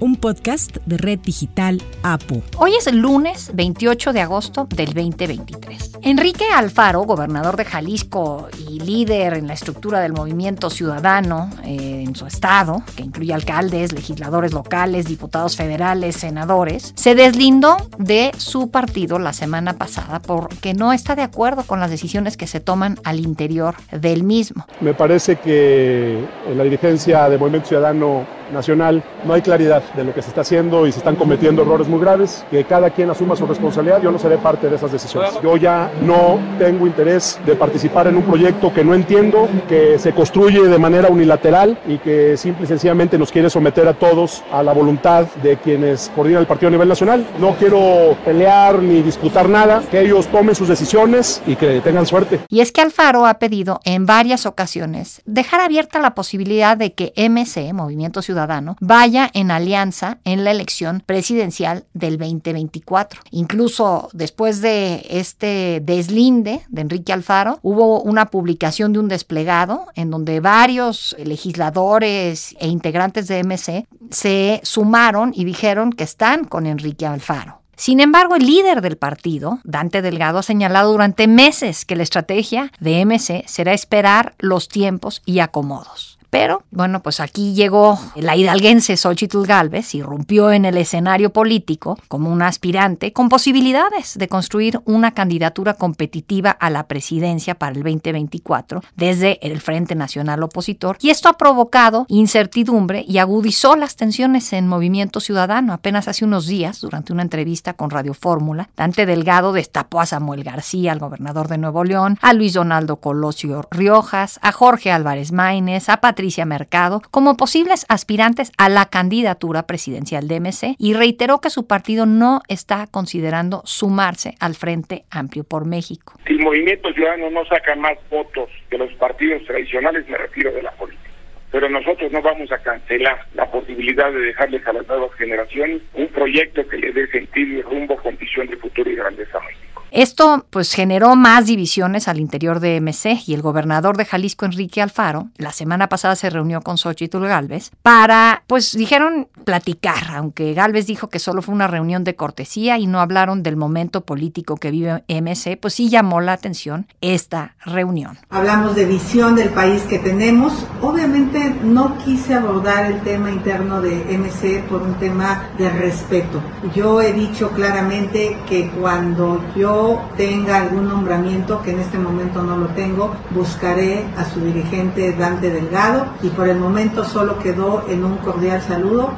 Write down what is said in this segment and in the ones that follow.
un podcast de Red Digital APU. Hoy es el lunes 28 de agosto del 2023. Enrique Alfaro, gobernador de Jalisco y líder en la estructura del movimiento ciudadano eh, en su estado, que incluye alcaldes, legisladores locales, diputados federales, senadores, se deslindó de su partido la semana pasada porque no está de acuerdo con las decisiones que se toman al interior del mismo. Me parece que en la dirigencia del Movimiento Ciudadano Nacional no hay claridad de lo que se está haciendo y se están cometiendo errores muy graves, que cada quien asuma su responsabilidad, yo no seré parte de esas decisiones. Yo ya no tengo interés de participar en un proyecto que no entiendo, que se construye de manera unilateral y que simple y sencillamente nos quiere someter a todos a la voluntad de quienes coordinan el partido a nivel nacional. No quiero pelear ni disputar nada, que ellos tomen sus decisiones y que tengan suerte. Y es que Alfaro ha pedido en varias ocasiones dejar abierta la posibilidad de que MC, Movimiento Ciudadano, vaya en alianza en la elección presidencial del 2024. Incluso después de este deslinde de Enrique Alfaro, hubo una publicación de un desplegado en donde varios legisladores e integrantes de MC se sumaron y dijeron que están con Enrique Alfaro. Sin embargo, el líder del partido, Dante Delgado, ha señalado durante meses que la estrategia de MC será esperar los tiempos y acomodos. Pero, bueno, pues aquí llegó la hidalguense Xochitl Galvez, irrumpió en el escenario político como una aspirante con posibilidades de construir una candidatura competitiva a la presidencia para el 2024 desde el Frente Nacional Opositor. Y esto ha provocado incertidumbre y agudizó las tensiones en Movimiento Ciudadano. Apenas hace unos días, durante una entrevista con Radio Fórmula, Dante Delgado destapó a Samuel García, el gobernador de Nuevo León, a Luis Donaldo Colosio Riojas, a Jorge Álvarez Maínez, a Patricia Mercado como posibles aspirantes a la candidatura presidencial de MC y reiteró que su partido no está considerando sumarse al Frente Amplio por México. Si el Movimiento Ciudadano no saca más votos que los partidos tradicionales, me refiero de la política pero nosotros no vamos a cancelar la posibilidad de dejarles a las nuevas generaciones un proyecto que le dé sentido y rumbo, condición de futuro y grandeza a México. Esto pues generó más divisiones al interior de MC y el gobernador de Jalisco, Enrique Alfaro, la semana pasada se reunió con Xochitl Galvez para, pues dijeron platicar, aunque Galvez dijo que solo fue una reunión de cortesía y no hablaron del momento político que vive MC, pues sí llamó la atención esta reunión. Hablamos de visión del país que tenemos. Obviamente no quise abordar el tema interno de MC por un tema de respeto. Yo he dicho claramente que cuando yo tenga algún nombramiento, que en este momento no lo tengo, buscaré a su dirigente Dante Delgado y por el momento solo quedó en un cordial saludo.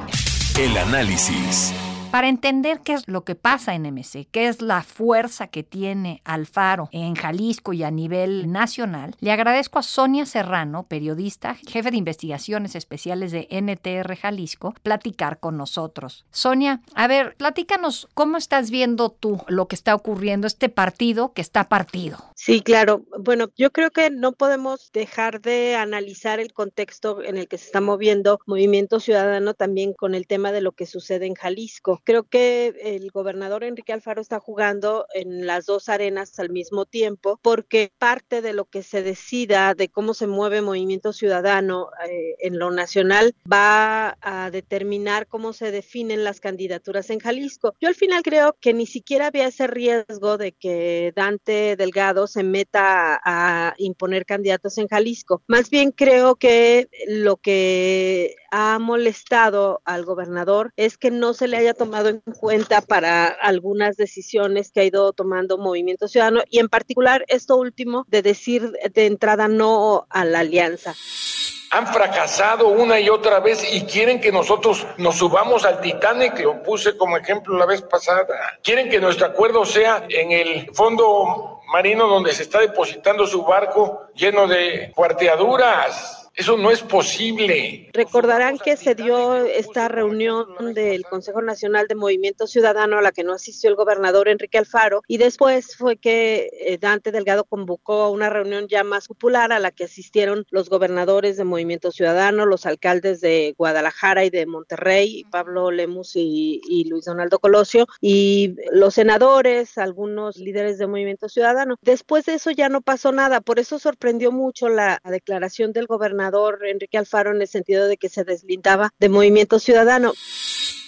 El análisis. Para entender qué es lo que pasa en MC, qué es la fuerza que tiene Alfaro en Jalisco y a nivel nacional, le agradezco a Sonia Serrano, periodista, jefe de investigaciones especiales de NTR Jalisco, platicar con nosotros. Sonia, a ver, platícanos cómo estás viendo tú lo que está ocurriendo, este partido que está partido. Sí, claro. Bueno, yo creo que no podemos dejar de analizar el contexto en el que se está moviendo Movimiento Ciudadano también con el tema de lo que sucede en Jalisco. Creo que el gobernador Enrique Alfaro está jugando en las dos arenas al mismo tiempo porque parte de lo que se decida de cómo se mueve Movimiento Ciudadano eh, en lo nacional va a determinar cómo se definen las candidaturas en Jalisco. Yo al final creo que ni siquiera había ese riesgo de que Dante Delgado se meta a imponer candidatos en Jalisco. Más bien creo que lo que ha molestado al gobernador es que no se le haya tomado en cuenta para algunas decisiones que ha ido tomando Movimiento Ciudadano y en particular esto último de decir de entrada no a la alianza han fracasado una y otra vez y quieren que nosotros nos subamos al Titanic, lo puse como ejemplo la vez pasada. Quieren que nuestro acuerdo sea en el fondo marino donde se está depositando su barco lleno de cuarteaduras Eso no es posible. Recordarán que se dio esta reunión del Consejo Nacional de Movimiento Ciudadano a la que no asistió el gobernador Enrique Alfaro y después fue que eh, Dante Delgado convocó una reunión ya más popular a la que asistieron los gobernadores de Movimiento Ciudadano, los alcaldes de Guadalajara y de Monterrey, Pablo Lemus y, y Luis Donaldo Colosio, y los senadores, algunos líderes de Movimiento Ciudadano. Después de eso ya no pasó nada, por eso sorprendió mucho la declaración del gobernador Enrique Alfaro en el sentido de que se deslindaba de Movimiento Ciudadano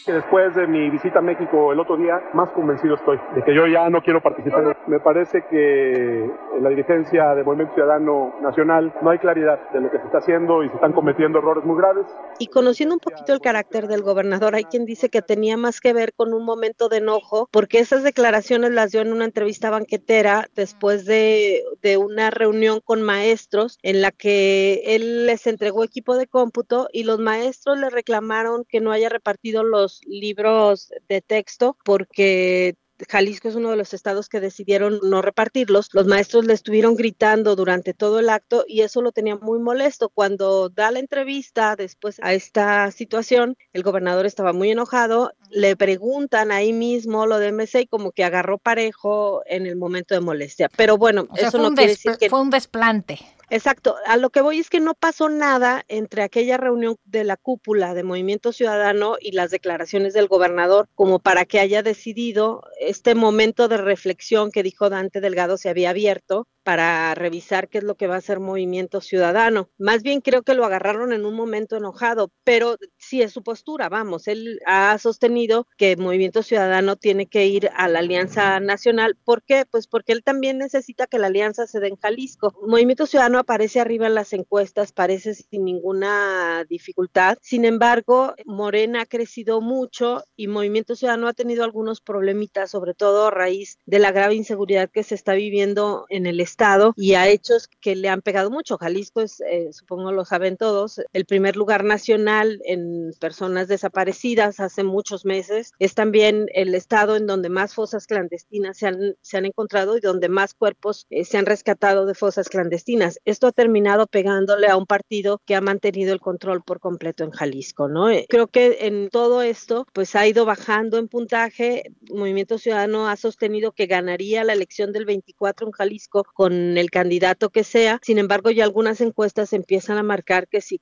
que después de mi visita a México el otro día, más convencido estoy de que yo ya no quiero participar. Me parece que en la dirigencia del Movimiento Ciudadano Nacional no hay claridad de lo que se está haciendo y se están cometiendo errores muy graves. Y conociendo un poquito el carácter del gobernador, hay quien dice que tenía más que ver con un momento de enojo, porque esas declaraciones las dio en una entrevista banquetera después de, de una reunión con maestros en la que él les entregó equipo de cómputo y los maestros le reclamaron que no haya repartido los libros de texto porque Jalisco es uno de los estados que decidieron no repartirlos. Los maestros le estuvieron gritando durante todo el acto y eso lo tenía muy molesto. Cuando da la entrevista después a esta situación, el gobernador estaba muy enojado. Le preguntan ahí mismo lo de MC y como que agarró parejo en el momento de molestia. Pero bueno, eso no quiere decir que fue un desplante. Exacto, a lo que voy es que no pasó nada entre aquella reunión de la cúpula de Movimiento Ciudadano y las declaraciones del gobernador como para que haya decidido este momento de reflexión que dijo Dante Delgado se había abierto para revisar qué es lo que va a hacer Movimiento Ciudadano. Más bien creo que lo agarraron en un momento enojado, pero sí es su postura, vamos, él ha sostenido que Movimiento Ciudadano tiene que ir a la Alianza Nacional. ¿Por qué? Pues porque él también necesita que la alianza se dé en Jalisco. Movimiento Ciudadano aparece arriba en las encuestas, parece sin ninguna dificultad. Sin embargo, Morena ha crecido mucho y Movimiento Ciudadano ha tenido algunos problemitas, sobre todo a raíz de la grave inseguridad que se está viviendo en el estado y a hechos que le han pegado mucho. Jalisco es, eh, supongo lo saben todos, el primer lugar nacional en personas desaparecidas hace muchos meses. Es también el estado en donde más fosas clandestinas se han, se han encontrado y donde más cuerpos eh, se han rescatado de fosas clandestinas esto ha terminado pegándole a un partido que ha mantenido el control por completo en Jalisco, ¿no? Eh, creo que en todo esto, pues ha ido bajando en puntaje. Movimiento Ciudadano ha sostenido que ganaría la elección del 24 en Jalisco con el candidato que sea. Sin embargo, ya algunas encuestas empiezan a marcar que si,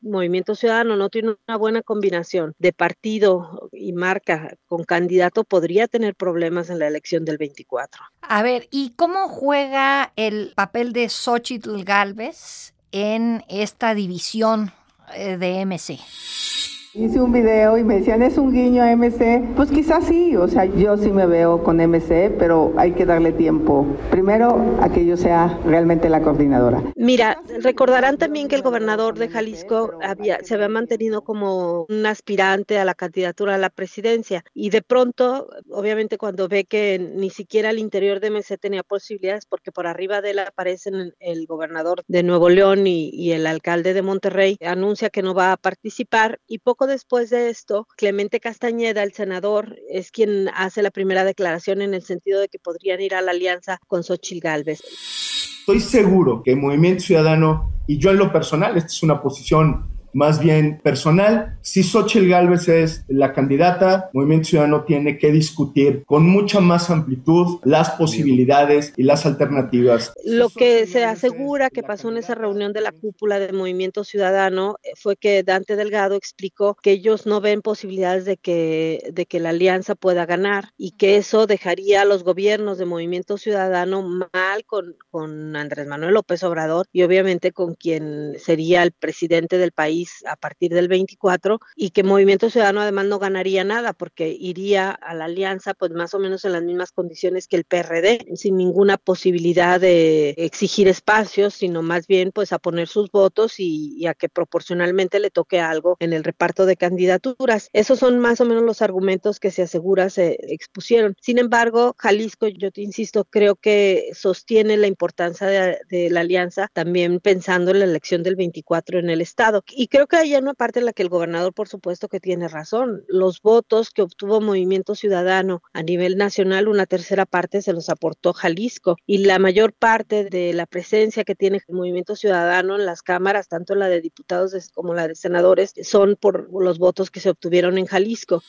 Movimiento Ciudadano no tiene una buena combinación de partido y marca con candidato, podría tener problemas en la elección del 24. A ver, ¿y cómo juega el papel de Xochitl Galvez en esta división eh, de MC. Hice un video y me decían, ¿es un guiño a MC? Pues quizás sí, o sea, yo sí me veo con MC, pero hay que darle tiempo. Primero, a que yo sea realmente la coordinadora. Mira, recordarán también que el gobernador de Jalisco había, se había mantenido como un aspirante a la candidatura a la presidencia y de pronto, obviamente cuando ve que ni siquiera el interior de MC tenía posibilidades, porque por arriba de él aparecen el gobernador de Nuevo León y, y el alcalde de Monterrey, anuncia que no va a participar y poco después de esto, Clemente Castañeda, el senador, es quien hace la primera declaración en el sentido de que podrían ir a la alianza con Xochitl Gálvez. Estoy seguro que el Movimiento Ciudadano, y yo en lo personal, esta es una posición más bien personal. Si Xochitl Gálvez es la candidata, Movimiento Ciudadano tiene que discutir con mucha más amplitud las posibilidades y las alternativas. Lo que se asegura que pasó en esa reunión de la cúpula del Movimiento Ciudadano eh, fue que Dante Delgado explicó que ellos no ven posibilidades de que, de que la alianza pueda ganar y que eso dejaría a los gobiernos de Movimiento Ciudadano mal con, con Andrés Manuel López Obrador y obviamente con quien sería el presidente del país a partir del 24 y que Movimiento Ciudadano además no ganaría nada porque iría a la alianza pues más o menos en las mismas condiciones que el PRD, sin ninguna posibilidad de exigir espacios, sino más bien pues a poner sus votos y, a que proporcionalmente le toque algo en el reparto de candidaturas. Esos son más o menos los argumentos que se asegura se expusieron. Sin embargo, Jalisco, yo te insisto, creo que sostiene la importancia de, de la alianza también pensando en la elección del 24 en el estado. Y creo que hay una parte en la que el gobernador, por supuesto, que tiene razón. Los votos que obtuvo Movimiento Ciudadano a nivel nacional, una tercera parte se los aportó Jalisco y la mayor parte de la presencia que tiene el Movimiento Ciudadano en las cámaras, tanto la de diputados como la de senadores, son por los votos que se obtuvieron en Jalisco.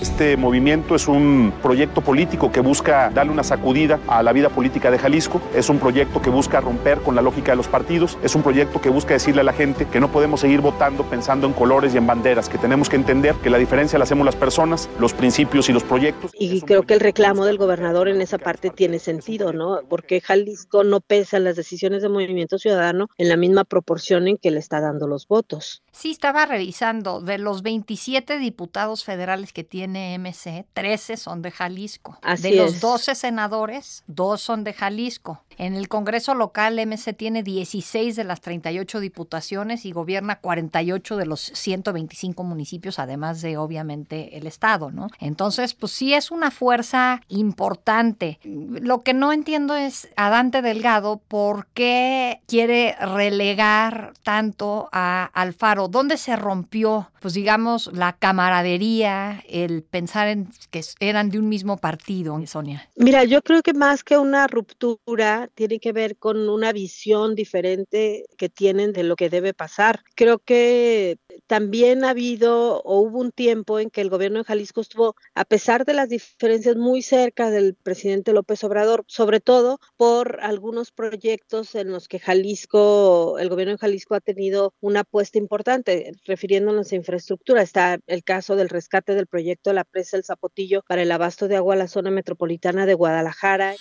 Este movimiento es un proyecto político que busca darle una sacudida a la vida política de Jalisco, es un proyecto que busca romper con la lógica de los partidos, es un proyecto que busca decirle a la gente que no podemos seguir votando pensando en colores y en banderas, que tenemos que entender que la diferencia la hacemos las personas, los principios y los proyectos. Y creo que el reclamo del gobernador en esa parte tiene sentido, ¿no? Porque Jalisco no pesa las decisiones del Movimiento Ciudadano en la misma proporción en que le está dando los votos. Sí, estaba revisando, de los 27 diputados federales que tiene MC, 13 son de Jalisco. Así de los es. 12 senadores, dos son de Jalisco. En el Congreso local, MC tiene 16 de las 38 diputaciones y gobierna 48 de los 125 municipios, además de, obviamente, el Estado, ¿no? Entonces, pues sí es una fuerza importante. Lo que no entiendo es a Dante Delgado por qué quiere relegar tanto a Alfaro. ¿Dónde se rompió, pues digamos, la camaradería, el pensar en que eran de un mismo partido, Sonia? Mira, yo creo que más que una ruptura, tiene que ver con una visión diferente que tienen de lo que debe pasar. Creo que también ha habido o hubo un tiempo en que el gobierno de Jalisco estuvo, a pesar de las diferencias muy cerca del presidente López Obrador, sobre todo por algunos proyectos en los que Jalisco, el gobierno de Jalisco ha tenido una apuesta importante, refiriéndonos a infraestructura. Está el caso del rescate del proyecto de la presa El Zapotillo para el abasto de agua a la zona metropolitana de Guadalajara.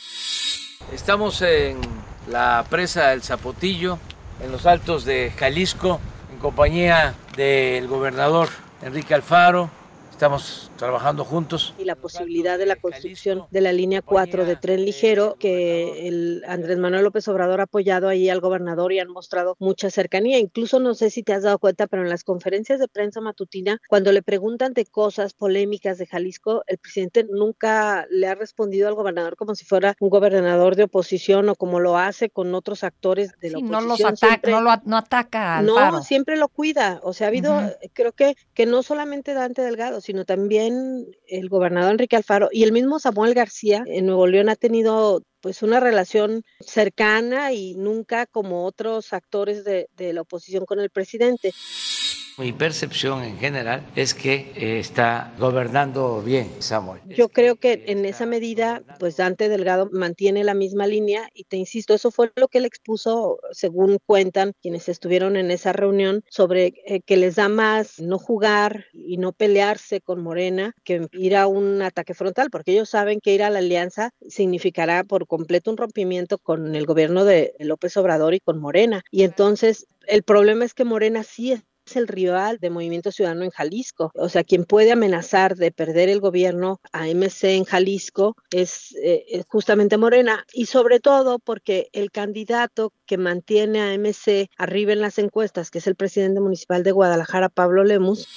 Estamos en la presa El Zapotillo, en los altos de Jalisco, compañía del gobernador Enrique Alfaro. Estamos trabajando juntos. Y la posibilidad de la construcción de la línea 4 de tren ligero que el Andrés Manuel López Obrador ha apoyado ahí al gobernador y han mostrado mucha cercanía. Incluso no sé si te has dado cuenta, pero en las conferencias de prensa matutina, cuando le preguntan de cosas polémicas de Jalisco, el presidente nunca le ha respondido al gobernador como si fuera un gobernador de oposición o como lo hace con otros actores de la Sí, oposición. no los ataca, Siempre- no, lo, no ataca a Alfaro. no, siempre lo cuida. O sea, ha habido, Ujú. eh, creo que, que no solamente Dante Delgado, sino también el gobernador Enrique Alfaro y el mismo Samuel García en Nuevo León ha tenido pues una relación cercana y nunca como otros actores de, de la oposición con el presidente. Mi percepción en general es que eh, está gobernando bien Samuel. Yo creo que en esa medida, pues Dante Delgado mantiene la misma línea y te insisto, eso fue lo que él expuso, según cuentan quienes estuvieron en esa reunión, sobre eh, que les da más no jugar y no pelearse con Morena que ir a un ataque frontal, porque ellos saben que ir a la alianza significará por completo un rompimiento con el gobierno de López Obrador y con Morena. Y entonces el problema es que Morena sí es el rival de Movimiento Ciudadano en Jalisco. O sea, quien puede amenazar de perder el gobierno a MC en Jalisco es, eh, justamente Morena. Y sobre todo porque el candidato que mantiene a MC arriba en las encuestas, que es el presidente municipal de Guadalajara, Pablo Lemus,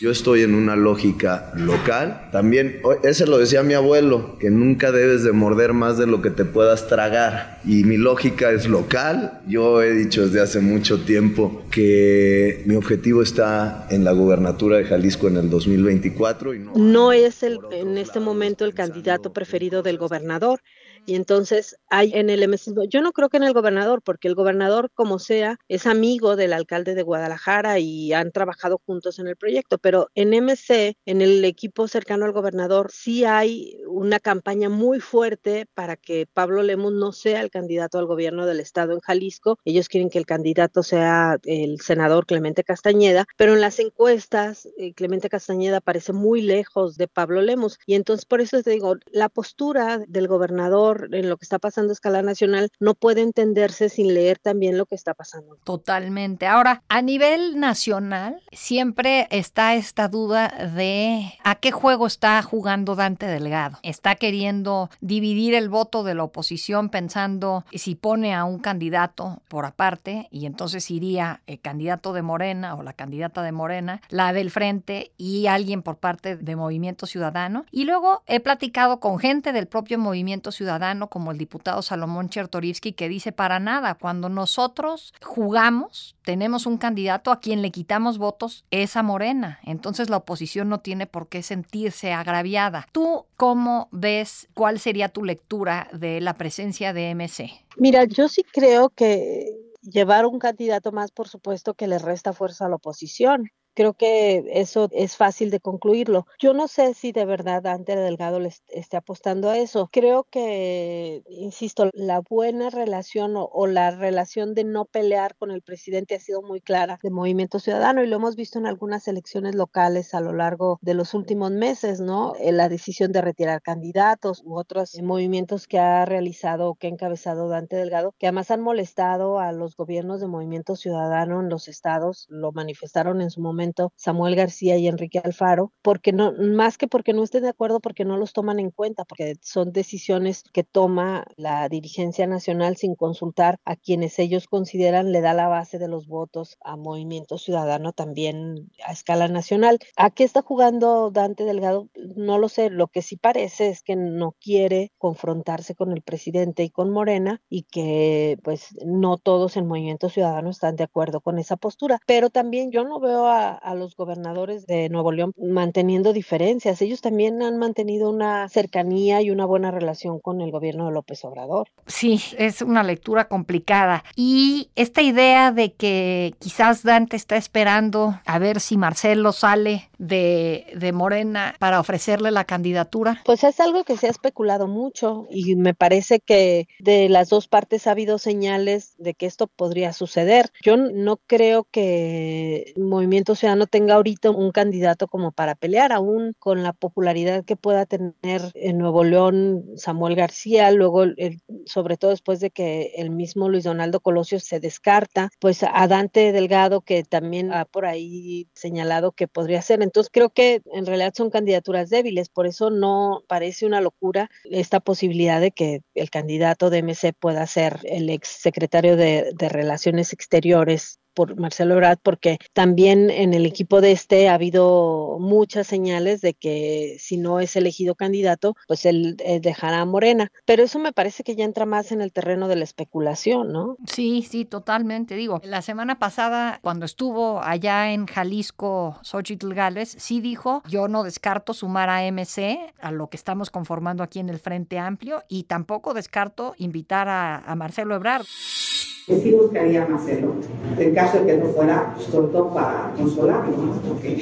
Yo estoy en una lógica local. También, ese lo decía mi abuelo, que nunca debes de morder más de lo que te puedas tragar. Y mi lógica es local. Yo he dicho desde hace mucho tiempo que mi objetivo está en la gubernatura de Jalisco en el 2024 y no no es el, en este momento el candidato preferido del gobernador. Y entonces hay en el MC, yo no creo que en el gobernador, porque el gobernador, como sea, es amigo del alcalde de Guadalajara y han trabajado juntos en el proyecto, pero en MC, en el equipo cercano al gobernador, sí hay una campaña muy fuerte para que Pablo Lemus no sea el candidato al gobierno del estado en Jalisco. Ellos quieren que el candidato sea el senador Clemente Castañeda, pero en las encuestas eh, Clemente Castañeda parece muy lejos de Pablo Lemus. Y entonces por eso te digo, la postura del gobernador en lo que está pasando a escala nacional no puede entenderse sin leer también lo que está pasando. Totalmente. Ahora, a nivel nacional, siempre está esta duda de a qué juego está jugando Dante Delgado. Está queriendo dividir el voto de la oposición pensando si pone a un candidato por aparte y entonces iría el candidato de Morena o la candidata de Morena, la del frente y alguien por parte de Movimiento Ciudadano. Y luego he platicado con gente del propio Movimiento Ciudadano Ciudadano como el diputado Salomón Chertorivsky que dice para nada, cuando nosotros jugamos, tenemos un candidato a quien le quitamos votos, es a Morena. Entonces la oposición no tiene por qué sentirse agraviada. ¿Tú cómo ves cuál sería tu lectura de la presencia de MC? Mira, yo sí creo que llevar un candidato más, por supuesto, que le resta fuerza a la oposición. Creo que eso es fácil de concluirlo. Yo no sé si de verdad Dante Delgado le esté apostando a eso. Creo que, insisto, la buena relación o, o, la relación de no pelear con el presidente ha sido muy clara de Movimiento Ciudadano y lo hemos visto en algunas elecciones locales a lo largo de los últimos meses, ¿no? En la decisión de retirar candidatos u otros movimientos que ha realizado o que ha encabezado Dante Delgado, que además han molestado a los gobiernos de Movimiento Ciudadano en los estados, lo manifestaron en su momento Samuel García y Enrique Alfaro, porque no, más que porque no estén de acuerdo, porque no los toman en cuenta, porque son decisiones que toma la dirigencia nacional sin consultar a quienes ellos consideran le da la base de los votos a Movimiento Ciudadano también a escala nacional. ¿A qué está jugando Dante Delgado? No lo sé, lo que sí parece es que no quiere confrontarse con el presidente y con Morena y que pues no todos en Movimiento Ciudadano están de acuerdo con esa postura, pero también yo no veo a, a los gobernadores de Nuevo León manteniendo diferencias. Ellos también han mantenido una cercanía y una buena relación con el gobierno de López Obrador. Sí, es una lectura complicada. Y esta idea de que quizás Dante está esperando a ver si Marcelo sale de, de Morena para ofrecerle la candidatura. Pues es algo que se ha especulado mucho y me parece que de las dos partes ha habido señales de que esto podría suceder. Yo no creo que Movimiento Ciudadano no tenga ahorita un candidato como para pelear, aún con la popularidad que pueda tener en Nuevo León Samuel García, luego sobre todo después de que el mismo Luis Donaldo Colosio se descarta, pues a Dante Delgado que también ha por ahí señalado que podría ser. Entonces creo que en realidad son candidaturas débiles, por eso no parece una locura esta posibilidad de que el candidato de MC pueda ser el ex secretario de, de Relaciones Exteriores por Marcelo Ebrard, porque también en el equipo de este ha habido muchas señales de que si no es elegido candidato, pues él eh, dejará a Morena. Pero eso me parece que ya entra más en el terreno de la especulación, ¿no? Sí, sí, totalmente. Digo, la semana pasada, cuando estuvo allá en Jalisco, Xochitl Gálvez, sí dijo, yo no descarto sumar a MC, a lo que estamos conformando aquí en el Frente Amplio, y tampoco descarto invitar a, a Marcelo Ebrard que sí buscaría a Marcelo, en caso de que no fuera, sobre para consolarlo, ¿no? Porque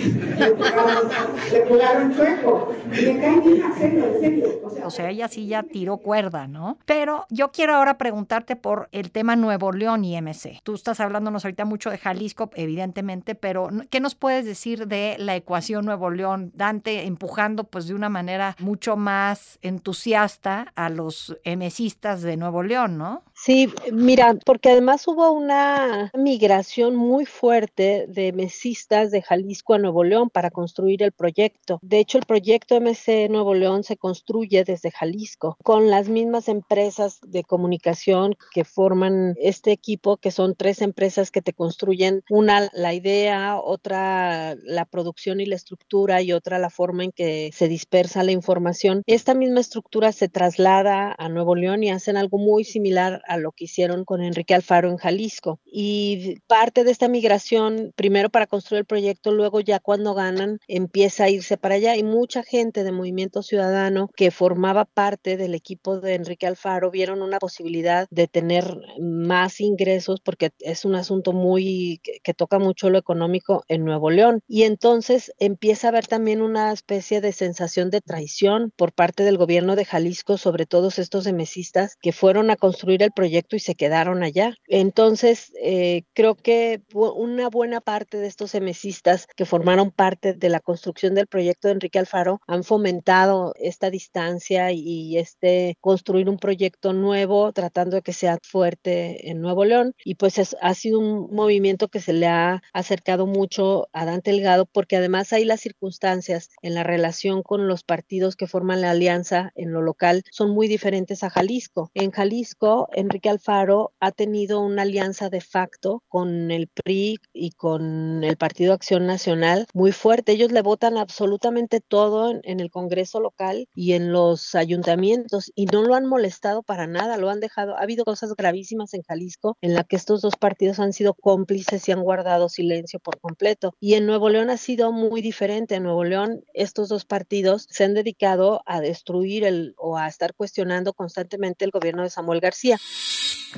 le pegaron chueco. Y le cae bien Marcelo, en serio. O sea, o ella sí ya tiró cuerda, ¿no? Pero yo quiero ahora preguntarte por el tema Nuevo León y MC. Tú estás hablándonos ahorita mucho de Jalisco, evidentemente, pero ¿qué nos puedes decir de la ecuación Nuevo León? Dante empujando pues de una manera mucho más entusiasta a los MCistas de Nuevo León, ¿no? Sí, mira, porque además hubo una migración muy fuerte de mesistas de Jalisco a Nuevo León para construir el proyecto. De hecho, el proyecto MC Nuevo León se construye desde Jalisco con las mismas empresas de comunicación que forman este equipo, que son tres empresas que te construyen una la idea, otra la producción y la estructura y otra la forma en que se dispersa la información. Esta misma estructura se traslada a Nuevo León y hacen algo muy similar a lo que hicieron con Enrique Alfaro en Jalisco. Y parte de esta migración, primero para construir el proyecto, luego ya cuando ganan, empieza a irse para allá. Y mucha gente de Movimiento Ciudadano que formaba parte del equipo de Enrique Alfaro vieron una posibilidad de tener más ingresos porque es un asunto muy que, toca mucho lo económico en Nuevo León. Y entonces empieza a haber también una especie de sensación de traición por parte del gobierno de Jalisco sobre todos estos emesistas que fueron a construir el proyecto y se quedaron allá. Entonces, eh, creo que una buena parte de estos emesistas que formaron parte de la construcción del proyecto de Enrique Alfaro han fomentado esta distancia y este construir un proyecto nuevo, tratando de que sea fuerte en Nuevo León. Y pues es, ha sido un movimiento que se le ha acercado mucho a Dante Delgado, porque además hay las circunstancias en la relación con los partidos que forman la alianza en lo local son muy diferentes a Jalisco. En Jalisco, en Enrique Alfaro ha tenido una alianza de facto con el PRI y con el Partido Acción Nacional muy fuerte. Ellos le votan absolutamente todo en, el Congreso local y en los ayuntamientos y no lo han molestado para nada, lo han dejado. Ha habido cosas gravísimas en Jalisco en la que estos dos partidos han sido cómplices y han guardado silencio por completo. Y en Nuevo León ha sido muy diferente. En Nuevo León estos dos partidos se han dedicado a destruir el o a estar cuestionando constantemente el gobierno de Samuel García.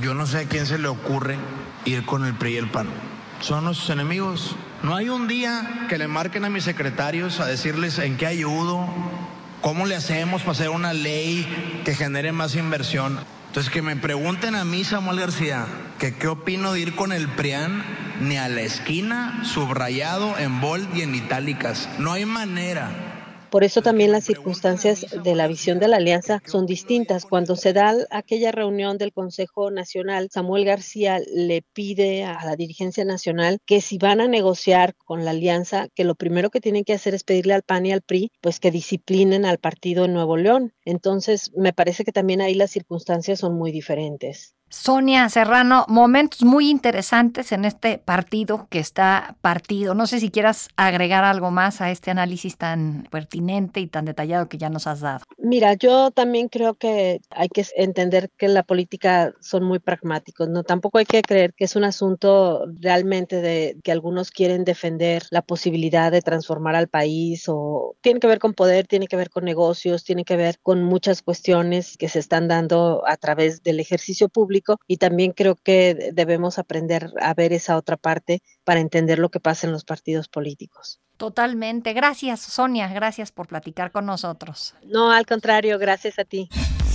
Yo no sé a quién se le ocurre ir con el PRI y el PAN. Son nuestros enemigos. No hay un día que le marquen a mis secretarios a decirles en qué ayudo, cómo le hacemos para hacer una ley que genere más inversión. Entonces que me pregunten a mí, Samuel García, que qué opino de ir con el PRIAN ni a la esquina, subrayado en bold y en itálicas. No hay manera. Por eso también las circunstancias de la visión de la alianza son distintas. Cuando se da aquella reunión del Consejo Nacional, Samuel García le pide a la dirigencia nacional que si van a negociar con la alianza, que lo primero que tienen que hacer es pedirle al PAN y al PRI, pues que disciplinen al partido en Nuevo León. Entonces, me parece que también ahí las circunstancias son muy diferentes. Sonia Serrano, momentos muy interesantes en este partido que está partido. No sé si quieras agregar algo más a este análisis tan pertinente y tan detallado que ya nos has dado. Mira, yo también creo que hay que entender que la política son muy pragmáticos, no tampoco hay que creer que es un asunto realmente de que algunos quieren defender la posibilidad de transformar al país o tiene que ver con poder, tiene que ver con negocios, tiene que ver con muchas cuestiones que se están dando a través del ejercicio público y también creo que debemos aprender a ver esa otra parte para entender lo que pasa en los partidos políticos. Totalmente. Gracias, Sonia. Gracias por platicar con nosotros. No, al contrario, gracias a ti.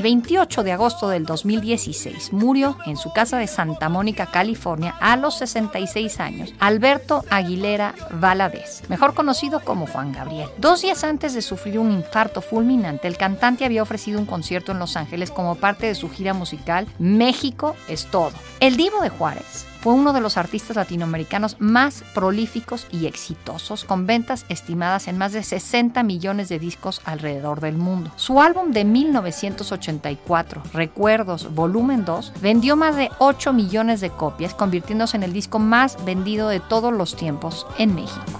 El 28 de agosto del 2016 murió en su casa de Santa Mónica, California, a los 66 años, Alberto Aguilera Valadez, mejor conocido como Juan Gabriel. Dos días antes de sufrir un infarto fulminante, el cantante había ofrecido un concierto en Los Ángeles como parte de su gira musical México es todo. El Divo de Juárez fue uno de los artistas latinoamericanos más prolíficos y exitosos, con ventas estimadas en más de 60 millones de discos alrededor del mundo. Su álbum de 1984, Recuerdos Volumen 2, vendió más de 8 millones de copias, convirtiéndose en el disco más vendido de todos los tiempos en México.